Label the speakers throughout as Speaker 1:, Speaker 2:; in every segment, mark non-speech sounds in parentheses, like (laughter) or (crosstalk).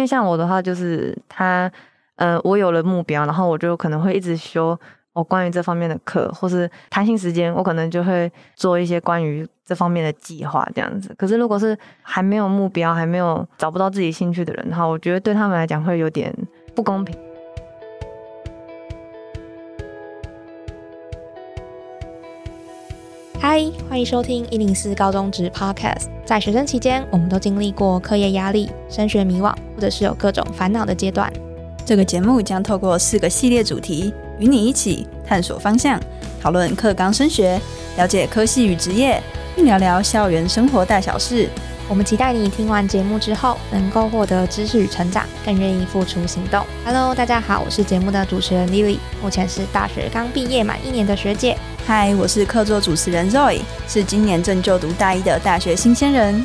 Speaker 1: 因为像我的话，就是他，呃，我有了目标，然后我就可能会一直修我关于这方面的课，或是弹性时间，我可能就会做一些关于这方面的计划这样子。可是如果是还没有目标，还没有找不到自己兴趣的人，的话，我觉得对他们来讲会有点不公平。
Speaker 2: 嗨，欢迎收听一零四高中职 Podcast。在学生期间，我们都经历过课业压力、升学迷惘，或者是有各种烦恼的阶段。
Speaker 3: 这个节目将透过四个系列主题，与你一起探索方向，讨论课纲升学，了解科系与职业，并聊聊校园生活大小事。
Speaker 2: 我们期待你听完节目之后，能够获得知识与成长，更愿意付出行动。Hello，大家好，我是节目的主持人 Lily，目前是大学刚毕业满一年的学姐。
Speaker 3: 嗨，我是客座主持人 Zoe，是今年正就读大一的大学新鲜人。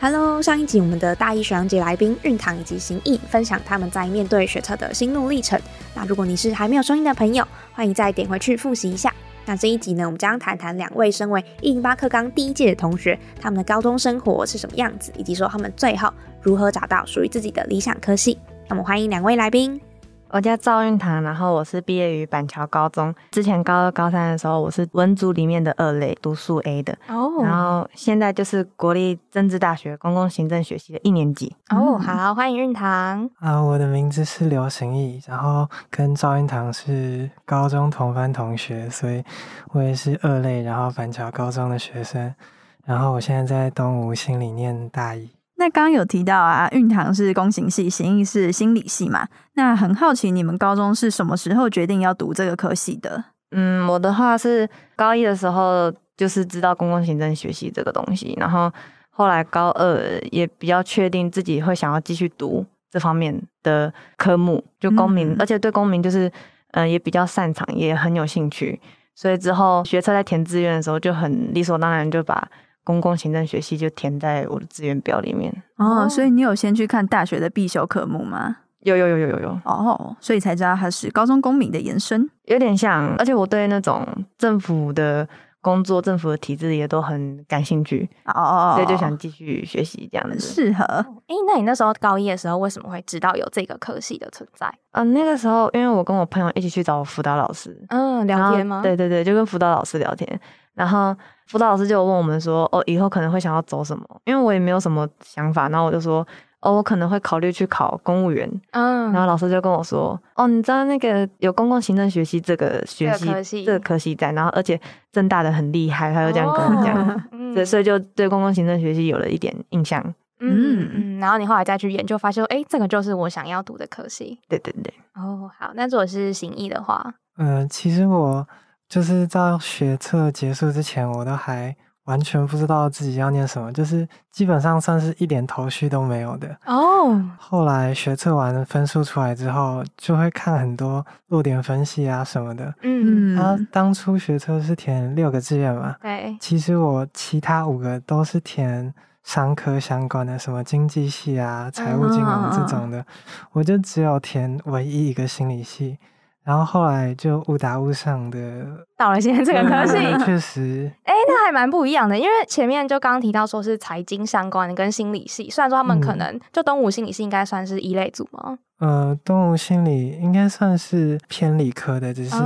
Speaker 2: Hello，上一集我们的大一学长姐来宾运堂以及行义分享他们在面对学测的心路历程。那如果你是还没有收音的朋友，欢迎再点回去复习一下。那这一集呢，我们将谈谈两位身为一零八课纲第一届的同学，他们的高中生活是什么样子，以及说他们最后如何找到属于自己的理想科系。那么欢迎两位来宾。
Speaker 1: 我叫赵运堂，然后我是毕业于板桥高中。之前高二、高三的时候，我是文组里面的二类，读数 A 的。哦。然后现在就是国立政治大学公共行政学系的一年级。
Speaker 2: 哦，好，欢迎运堂。
Speaker 4: 啊，我的名字是刘行义，然后跟赵运堂是高中同班同学，所以我也是二类，然后板桥高中的学生。然后我现在在东吴心理念大一。
Speaker 3: 那刚刚有提到啊，运堂是工行系，行义是心理系嘛？那很好奇，你们高中是什么时候决定要读这个科系的？
Speaker 1: 嗯，我的话是高一的时候就是知道公共行政学系这个东西，然后后来高二也比较确定自己会想要继续读这方面的科目，就公民，而且对公民就是嗯也比较擅长，也很有兴趣，所以之后学车在填志愿的时候就很理所当然就把。公共行政学系就填在我的志愿表里面
Speaker 3: 哦，所以你有先去看大学的必修科目吗？
Speaker 1: 有有有有有有
Speaker 3: 哦，所以才知道它是高中公民的延伸，
Speaker 1: 有点像，而且我对那种政府的工作、政府的体制也都很感兴趣哦哦，所以就想继续学习这样子。
Speaker 3: 适合
Speaker 2: 哎，那你那时候高一的时候为什么会知道有这个科系的存在？
Speaker 1: 嗯，那个时候因为我跟我朋友一起去找辅导老师，
Speaker 2: 嗯，聊天吗？
Speaker 1: 对对对，就跟辅导老师聊天。然后辅导老师就问我们说：“哦，以后可能会想要走什么？”因为我也没有什么想法，然后我就说：“哦，我可能会考虑去考公务员。”嗯，然后老师就跟我说：“哦，你知道那个有公共行政学习这个学习，这个科系在，然后而且正大的很厉害。”他就这样跟我讲，(laughs) 对，所以就对公共行政学习有了一点印象。
Speaker 2: 嗯嗯，然后你后来再去研究，发现哎，这个就是我想要读的科系。
Speaker 1: 对对对。
Speaker 2: 哦，好，那如果是行医的话，
Speaker 4: 嗯，其实我。就是在学测结束之前，我都还完全不知道自己要念什么，就是基本上算是一点头绪都没有的哦。后来学测完分数出来之后，就会看很多落点分析啊什么的。嗯，他当初学测是填六个志愿嘛？
Speaker 2: 对。
Speaker 4: 其实我其他五个都是填商科相关的，什么经济系啊、财务金融这种的，我就只有填唯一一个心理系。然后后来就误打误撞的 (laughs)
Speaker 2: 到了现在这个科系，
Speaker 4: 确实，
Speaker 2: 哎，那还蛮不一样的。因为前面就刚刚提到说是财经相关的跟心理系，虽然说他们可能就东吴心理系应该算是一类组吗？
Speaker 4: 呃，东吴心理应该算是偏理科的，只是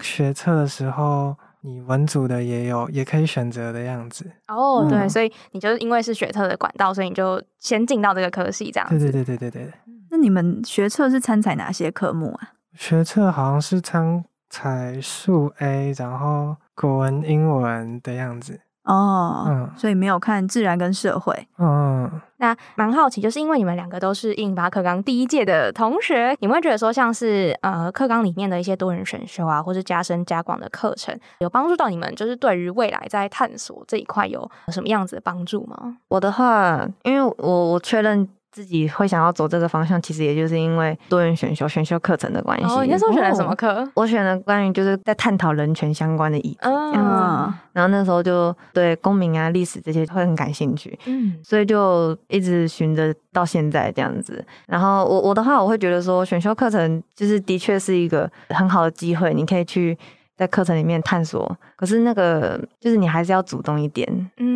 Speaker 4: 学测的时候你文组的也有，也可以选择的样子。
Speaker 2: 哦，对，所以你就是因为是学测的管道，所以你就先进到这个科系这样。
Speaker 4: 对对对对对对。
Speaker 3: 那你们学测是参采哪些科目啊？
Speaker 4: 学测好像是参采数 A，然后国文、英文的样子
Speaker 3: 哦，嗯，所以没有看自然跟社会，
Speaker 2: 嗯，那蛮好奇，就是因为你们两个都是印巴课纲第一届的同学，你们会觉得说像是呃课纲里面的一些多人选修啊，或是加深加广的课程，有帮助到你们，就是对于未来在探索这一块有什么样子的帮助吗？
Speaker 1: 我的话，因为我我确认。自己会想要走这个方向，其实也就是因为多元选修、选修课程的关系。
Speaker 2: 哦，你那时候选了什么课？
Speaker 1: 我选了关于就是在探讨人权相关的议题这样子。然后那时候就对公民啊、历史这些会很感兴趣，嗯，所以就一直循着到现在这样子。然后我我的话，我会觉得说选修课程就是的确是一个很好的机会，你可以去在课程里面探索。可是那个就是你还是要主动一点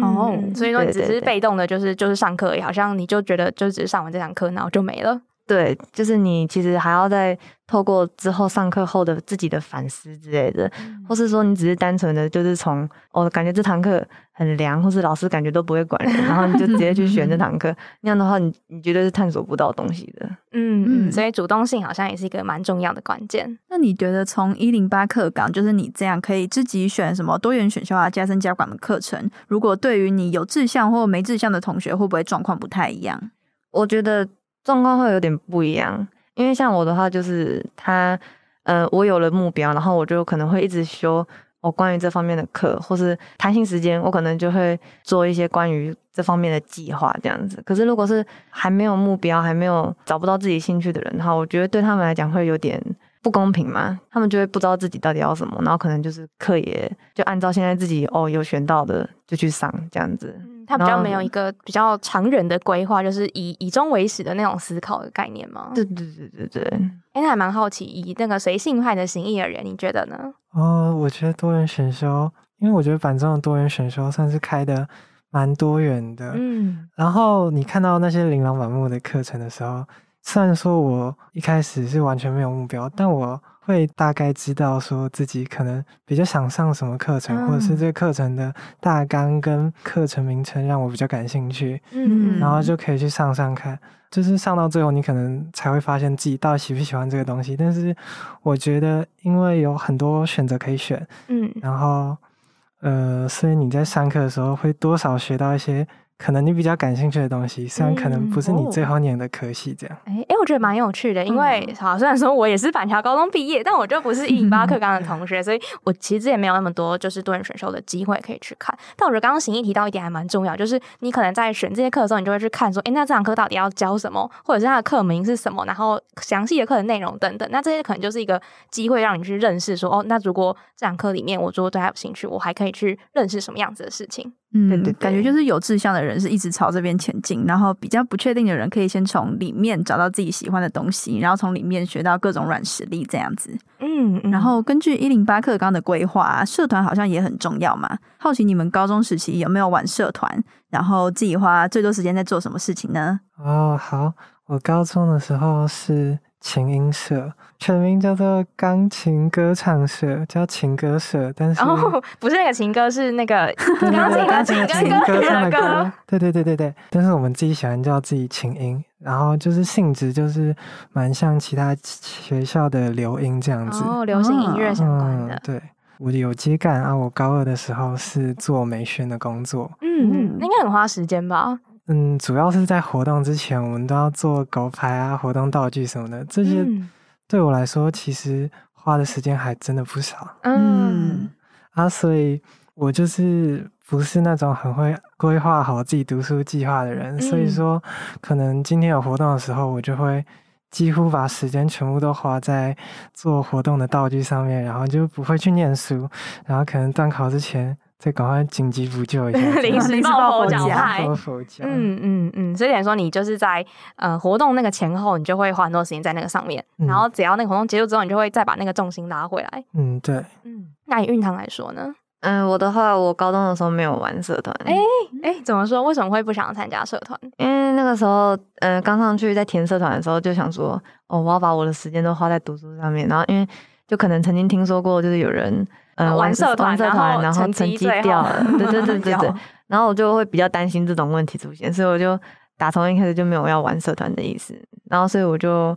Speaker 2: 哦。所以说你只是被动的，就是就是上课，好像你就觉得就只是上完这堂课，然后就没了。
Speaker 1: 对，就是你其实还要再透过之后上课后的自己的反思之类的，或是说你只是单纯的就是从哦感觉这堂课很凉，或是老师感觉都不会管人，然后你就直接去选这堂课，(laughs) 那样的话你你绝对是探索不到东西的。
Speaker 2: 嗯嗯，所以主动性好像也是一个蛮重要的关键。
Speaker 3: 那你觉得从一零八课纲，就是你这样可以自己选什么多元选修啊、加深加广的课程，如果对于你有志向或没志向的同学，会不会状况不太一样？
Speaker 1: 我觉得。状况会有点不一样，因为像我的话，就是他，呃，我有了目标，然后我就可能会一直修我关于这方面的课，或是弹性时间，我可能就会做一些关于这方面的计划这样子。可是如果是还没有目标，还没有找不到自己兴趣的人，的话，我觉得对他们来讲会有点不公平嘛，他们就会不知道自己到底要什么，然后可能就是课也就按照现在自己哦有选到的就去上这样子。
Speaker 2: 他比较没有一个比较长远的规划，就是以以终为始的那种思考的概念吗？
Speaker 1: 对对对对对。
Speaker 2: 哎，那还蛮好奇，以那个随性派的行义而言，你觉得呢？
Speaker 4: 哦，我觉得多元选修，因为我觉得反正的多元选修算是开的蛮多元的。嗯。然后你看到那些琳琅满目的课程的时候，虽然说我一开始是完全没有目标，但我。会大概知道说自己可能比较想上什么课程，或者是这个课程的大纲跟课程名称让我比较感兴趣，嗯，然后就可以去上上看。就是上到最后，你可能才会发现自己到底喜不喜欢这个东西。但是我觉得，因为有很多选择可以选，嗯，然后呃，所以你在上课的时候会多少学到一些。可能你比较感兴趣的东西，虽然可能不是你最后念的科系，这样。
Speaker 2: 哎哎，我觉得蛮有趣的，因为好，虽然说我也是板桥高中毕业，但我就不是一零八课纲的同学，所以我其实也没有那么多就是多人选修的机会可以去看。但我觉得刚刚行义提到一点还蛮重要，就是你可能在选这些课的时候，你就会去看说，哎，那这堂课到底要教什么，或者是它的课名是什么，然后详细的课的内容等等。那这些可能就是一个机会，让你去认识说，哦，那如果这堂课里面我如果对它有兴趣，我还可以去认识什么样子的事情。
Speaker 3: 嗯，对对，感觉就是有志向的人是一直朝这边前进，然后比较不确定的人可以先从里面找到自己喜欢的东西，然后从里面学到各种软实力这样子。嗯，然后根据一零八课纲的规划，社团好像也很重要嘛。好奇你们高中时期有没有玩社团？然后自己花最多时间在做什么事情呢？
Speaker 4: 哦，好，我高中的时候是。琴音社全名叫做钢琴歌唱社，叫琴歌社，但是
Speaker 2: 哦，(laughs) 不是那个情歌，是那个
Speaker 4: 钢琴钢琴琴歌唱的歌，对对对对对。但是我们自己喜欢叫自己琴音，然后就是性质就是蛮像其他学校的流音这样子，
Speaker 2: 哦，流行音乐相关的。
Speaker 4: 对，我有接干啊，我高二的时候是做美宣的工作，
Speaker 2: 嗯，应该很花时间吧。
Speaker 4: 嗯，主要是在活动之前，我们都要做狗牌啊、活动道具什么的。这些对我来说，其实花的时间还真的不少。嗯，啊，所以我就是不是那种很会规划好自己读书计划的人。所以说，可能今天有活动的时候，我就会几乎把时间全部都花在做活动的道具上面，然后就不会去念书。然后可能断考之前。再赶快紧急补救一下，(laughs)
Speaker 2: 临时抱佛脚派。
Speaker 4: 嗯
Speaker 2: 嗯嗯，所以等于说你就是在呃活动那个前后，你就会花很多时间在那个上面，然后只要那个活动结束之后，你就会再把那个重心拉回来。
Speaker 4: 嗯，对。
Speaker 2: 嗯，那以运堂来说呢？
Speaker 1: 嗯，我的话，我高中的时候没有玩社团。
Speaker 2: 哎哎，怎么说？为什么会不想参加社团？
Speaker 1: 因为那个时候，嗯，刚上去在填社团的时候，就想说，哦，我要把我的时间都花在读书上面。然后，因为就可能曾经听说过，就是有人。
Speaker 2: 嗯，玩社团，
Speaker 1: 然后成绩掉了，对对对 (laughs) 对对，然后我就会比较担心这种问题出现，所以我就打从一开始就没有要玩社团的意思，然后所以我就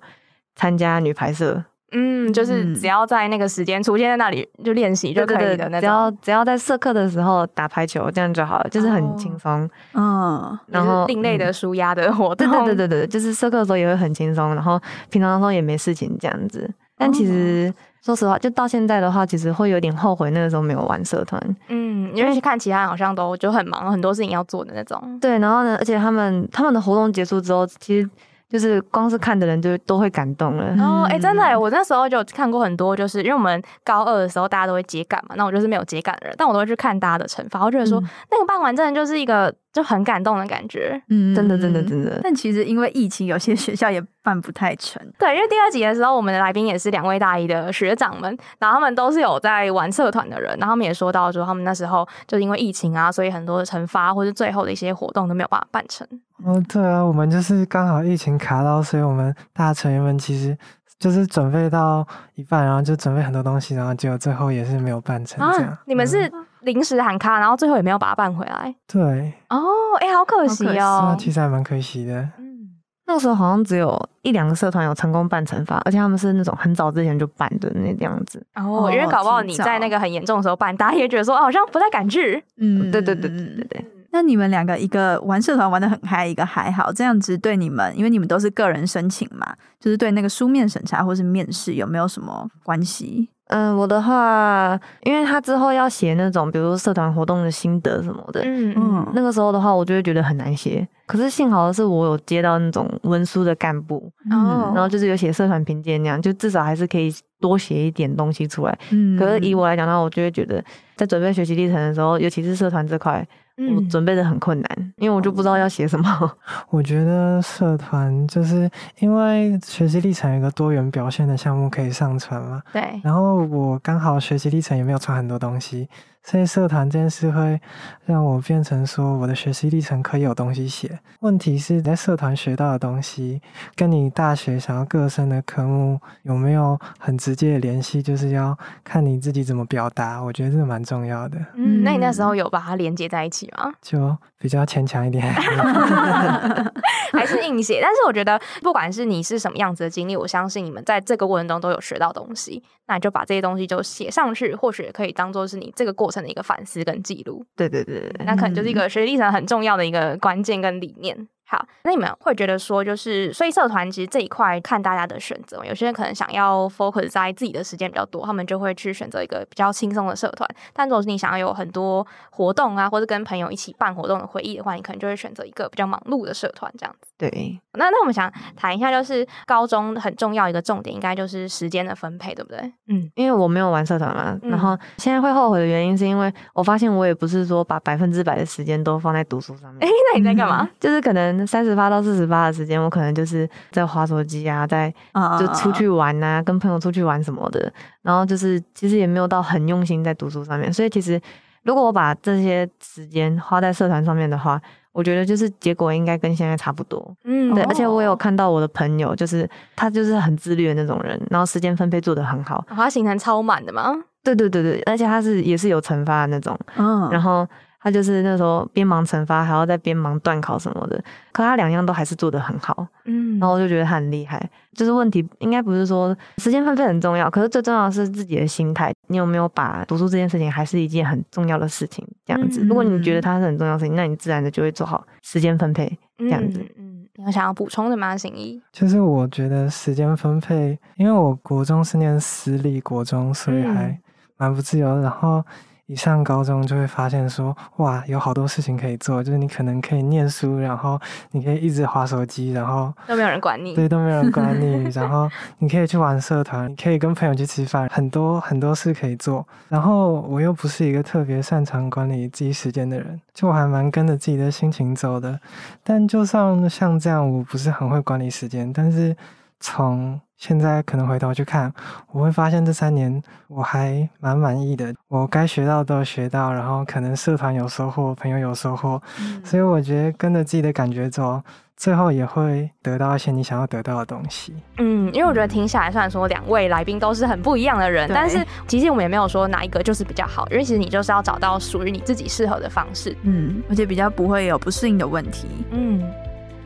Speaker 1: 参加女排社，
Speaker 2: 嗯，就是只要在那个时间出现在那里就练习就可以的那
Speaker 1: 种，只要只要在社课的时候打排球这样就好了，就是很轻松，
Speaker 2: 嗯，然后另类的舒压的活动，
Speaker 1: 对对对对对，就是社课的时候也会很轻松，然后平常的时候也没事情这样子，但其实。说实话，就到现在的话，其实会有点后悔那个时候没有玩社团。
Speaker 2: 嗯，因为去看其他人好像都就很忙，很多事情要做的那种。
Speaker 1: 对，然后呢，而且他们他们的活动结束之后，其实就是光是看的人就都会感动了。
Speaker 2: 哦，哎，真的，我那时候就看过很多，就是因为我们高二的时候大家都会接感嘛，那我就是没有接感的人，但我都会去看大家的惩罚，我觉得说那个办完真的就是一个。就很感动的感觉，
Speaker 1: 嗯，真的，真的，真的。
Speaker 3: 但其实因为疫情，有些学校也办不太成。(laughs)
Speaker 2: 对，因为第二集的时候，我们的来宾也是两位大一的学长们，然后他们都是有在玩社团的人，然后他们也说到说，他们那时候就因为疫情啊，所以很多的惩罚或者最后的一些活动都没有办法办成。
Speaker 4: 哦，对啊，我们就是刚好疫情卡到，所以我们大成员们其实就是准备到一半，然后就准备很多东西，然后结果最后也是没有办成这样。
Speaker 2: 你们是？临时喊卡，然后最后也没有把它办回来。
Speaker 4: 对，
Speaker 2: 哦，哎，好可惜哦。
Speaker 4: 其实还蛮可惜的。
Speaker 1: 嗯，那个时候好像只有一两个社团有成功办惩罚，而且他们是那种很早之前就办的那样子。
Speaker 2: 哦，因为搞不好你在那个很严重的时候办，大家也觉得说好像不太敢去。
Speaker 1: 嗯，对对对对对对。
Speaker 3: 那你们两个，一个玩社团玩的很嗨，一个还好，这样子对你们，因为你们都是个人申请嘛，就是对那个书面审查或是面试有没有什么关系？
Speaker 1: 嗯，我的话，因为他之后要写那种，比如说社团活动的心得什么的，嗯嗯，那个时候的话，我就会觉得很难写。可是幸好的是，我有接到那种文书的干部，哦，然后就是有写社团评鉴那样，就至少还是可以多写一点东西出来。嗯，可是以我来讲的话，我就会觉得，在准备学习历程的时候，尤其是社团这块。我准备的很困难，因为我就不知道要写什么。(laughs)
Speaker 4: 我觉得社团就是因为学习历程有一个多元表现的项目可以上传嘛。
Speaker 2: 对。
Speaker 4: 然后我刚好学习历程也没有传很多东西。所以社团这件事会让我变成说，我的学习历程可以有东西写。问题是在社团学到的东西，跟你大学想要各升的科目有没有很直接的联系？就是要看你自己怎么表达。我觉得这个蛮重要的。
Speaker 2: 嗯，那你那时候有把它连接在一起吗？
Speaker 4: 就比较牵强一点，(laughs)
Speaker 2: 还是硬写。但是我觉得，不管是你是什么样子的经历，我相信你们在这个过程中都有学到东西。那你就把这些东西就写上去，或许也可以当做是你这个过程的一个反思跟记录。
Speaker 1: 对对对对，
Speaker 2: 那可能就是一个学历上很重要的一个关键跟理念。好，那你们会觉得说，就是所以社团其实这一块看大家的选择，有些人可能想要 focus 在自己的时间比较多，他们就会去选择一个比较轻松的社团。但如果是你想要有很多活动啊，或者跟朋友一起办活动的回忆的话，你可能就会选择一个比较忙碌的社团这样子。
Speaker 1: 对，
Speaker 2: 那那我们想谈一下，就是高中很重要一个重点，应该就是时间的分配，对不对？
Speaker 1: 嗯，因为我没有玩社团嘛，然后现在会后悔的原因是因为我发现我也不是说把百分之百的时间都放在读书上面。
Speaker 2: 哎，那你在干嘛？(laughs)
Speaker 1: 就是可能三十八到四十。八的时间，我可能就是在划手机啊，在就出去玩啊，跟朋友出去玩什么的。然后就是其实也没有到很用心在读书上面。所以其实如果我把这些时间花在社团上面的话，我觉得就是结果应该跟现在差不多。嗯，对。而且我有看到我的朋友，就是他就是很自律的那种人，然后时间分配做得很好。
Speaker 2: 他行程超满的嘛？
Speaker 1: 对对对对，而且他是也是有惩罚的那种。嗯，然后。他就是那时候边忙惩罚，还要在边忙断考什么的，可他两样都还是做得很好，嗯，然后我就觉得他很厉害。就是问题应该不是说时间分配很重要，可是最重要的是自己的心态，你有没有把读书这件事情还是一件很重要的事情这样子？如果你觉得它是很重要的事情，那你自然的就会做好时间分配这样子。
Speaker 2: 嗯，有想要补充的吗，行一？
Speaker 4: 就是我觉得时间分配，因为我国中是念私立国中，所以还蛮不自由，然后。一上高中就会发现说，哇，有好多事情可以做，就是你可能可以念书，然后你可以一直划手机，然后
Speaker 2: 都没有人管你，
Speaker 4: 对，都没有人管你，然后你可以去玩社团，你可以跟朋友去吃饭，很多很多事可以做。然后我又不是一个特别擅长管理自己时间的人，就我还蛮跟着自己的心情走的。但就算像这样，我不是很会管理时间，但是从现在可能回头去看，我会发现这三年我还蛮满意的。我该学到都学到，然后可能社团有收获，朋友有收获，所以我觉得跟着自己的感觉走，最后也会得到一些你想要得到的东西。
Speaker 2: 嗯，因为我觉得听下来，虽然说两位来宾都是很不一样的人，但是其实我们也没有说哪一个就是比较好，因为其实你就是要找到属于你自己适合的方式。
Speaker 3: 嗯，而且比较不会有不适应的问题。嗯，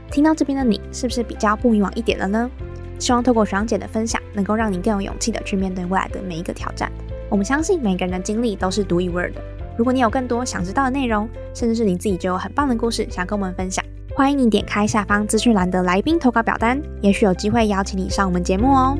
Speaker 2: 听到这边的你，是不是比较不以往一点了呢？希望透过爽姐的分享，能够让你更有勇气的去面对未来的每一个挑战。我们相信每个人的经历都是独一无二的。如果你有更多想知道的内容，甚至是你自己就有很棒的故事想跟我们分享，欢迎你点开下方资讯栏的来宾投稿表单，也许有机会邀请你上我们节目哦。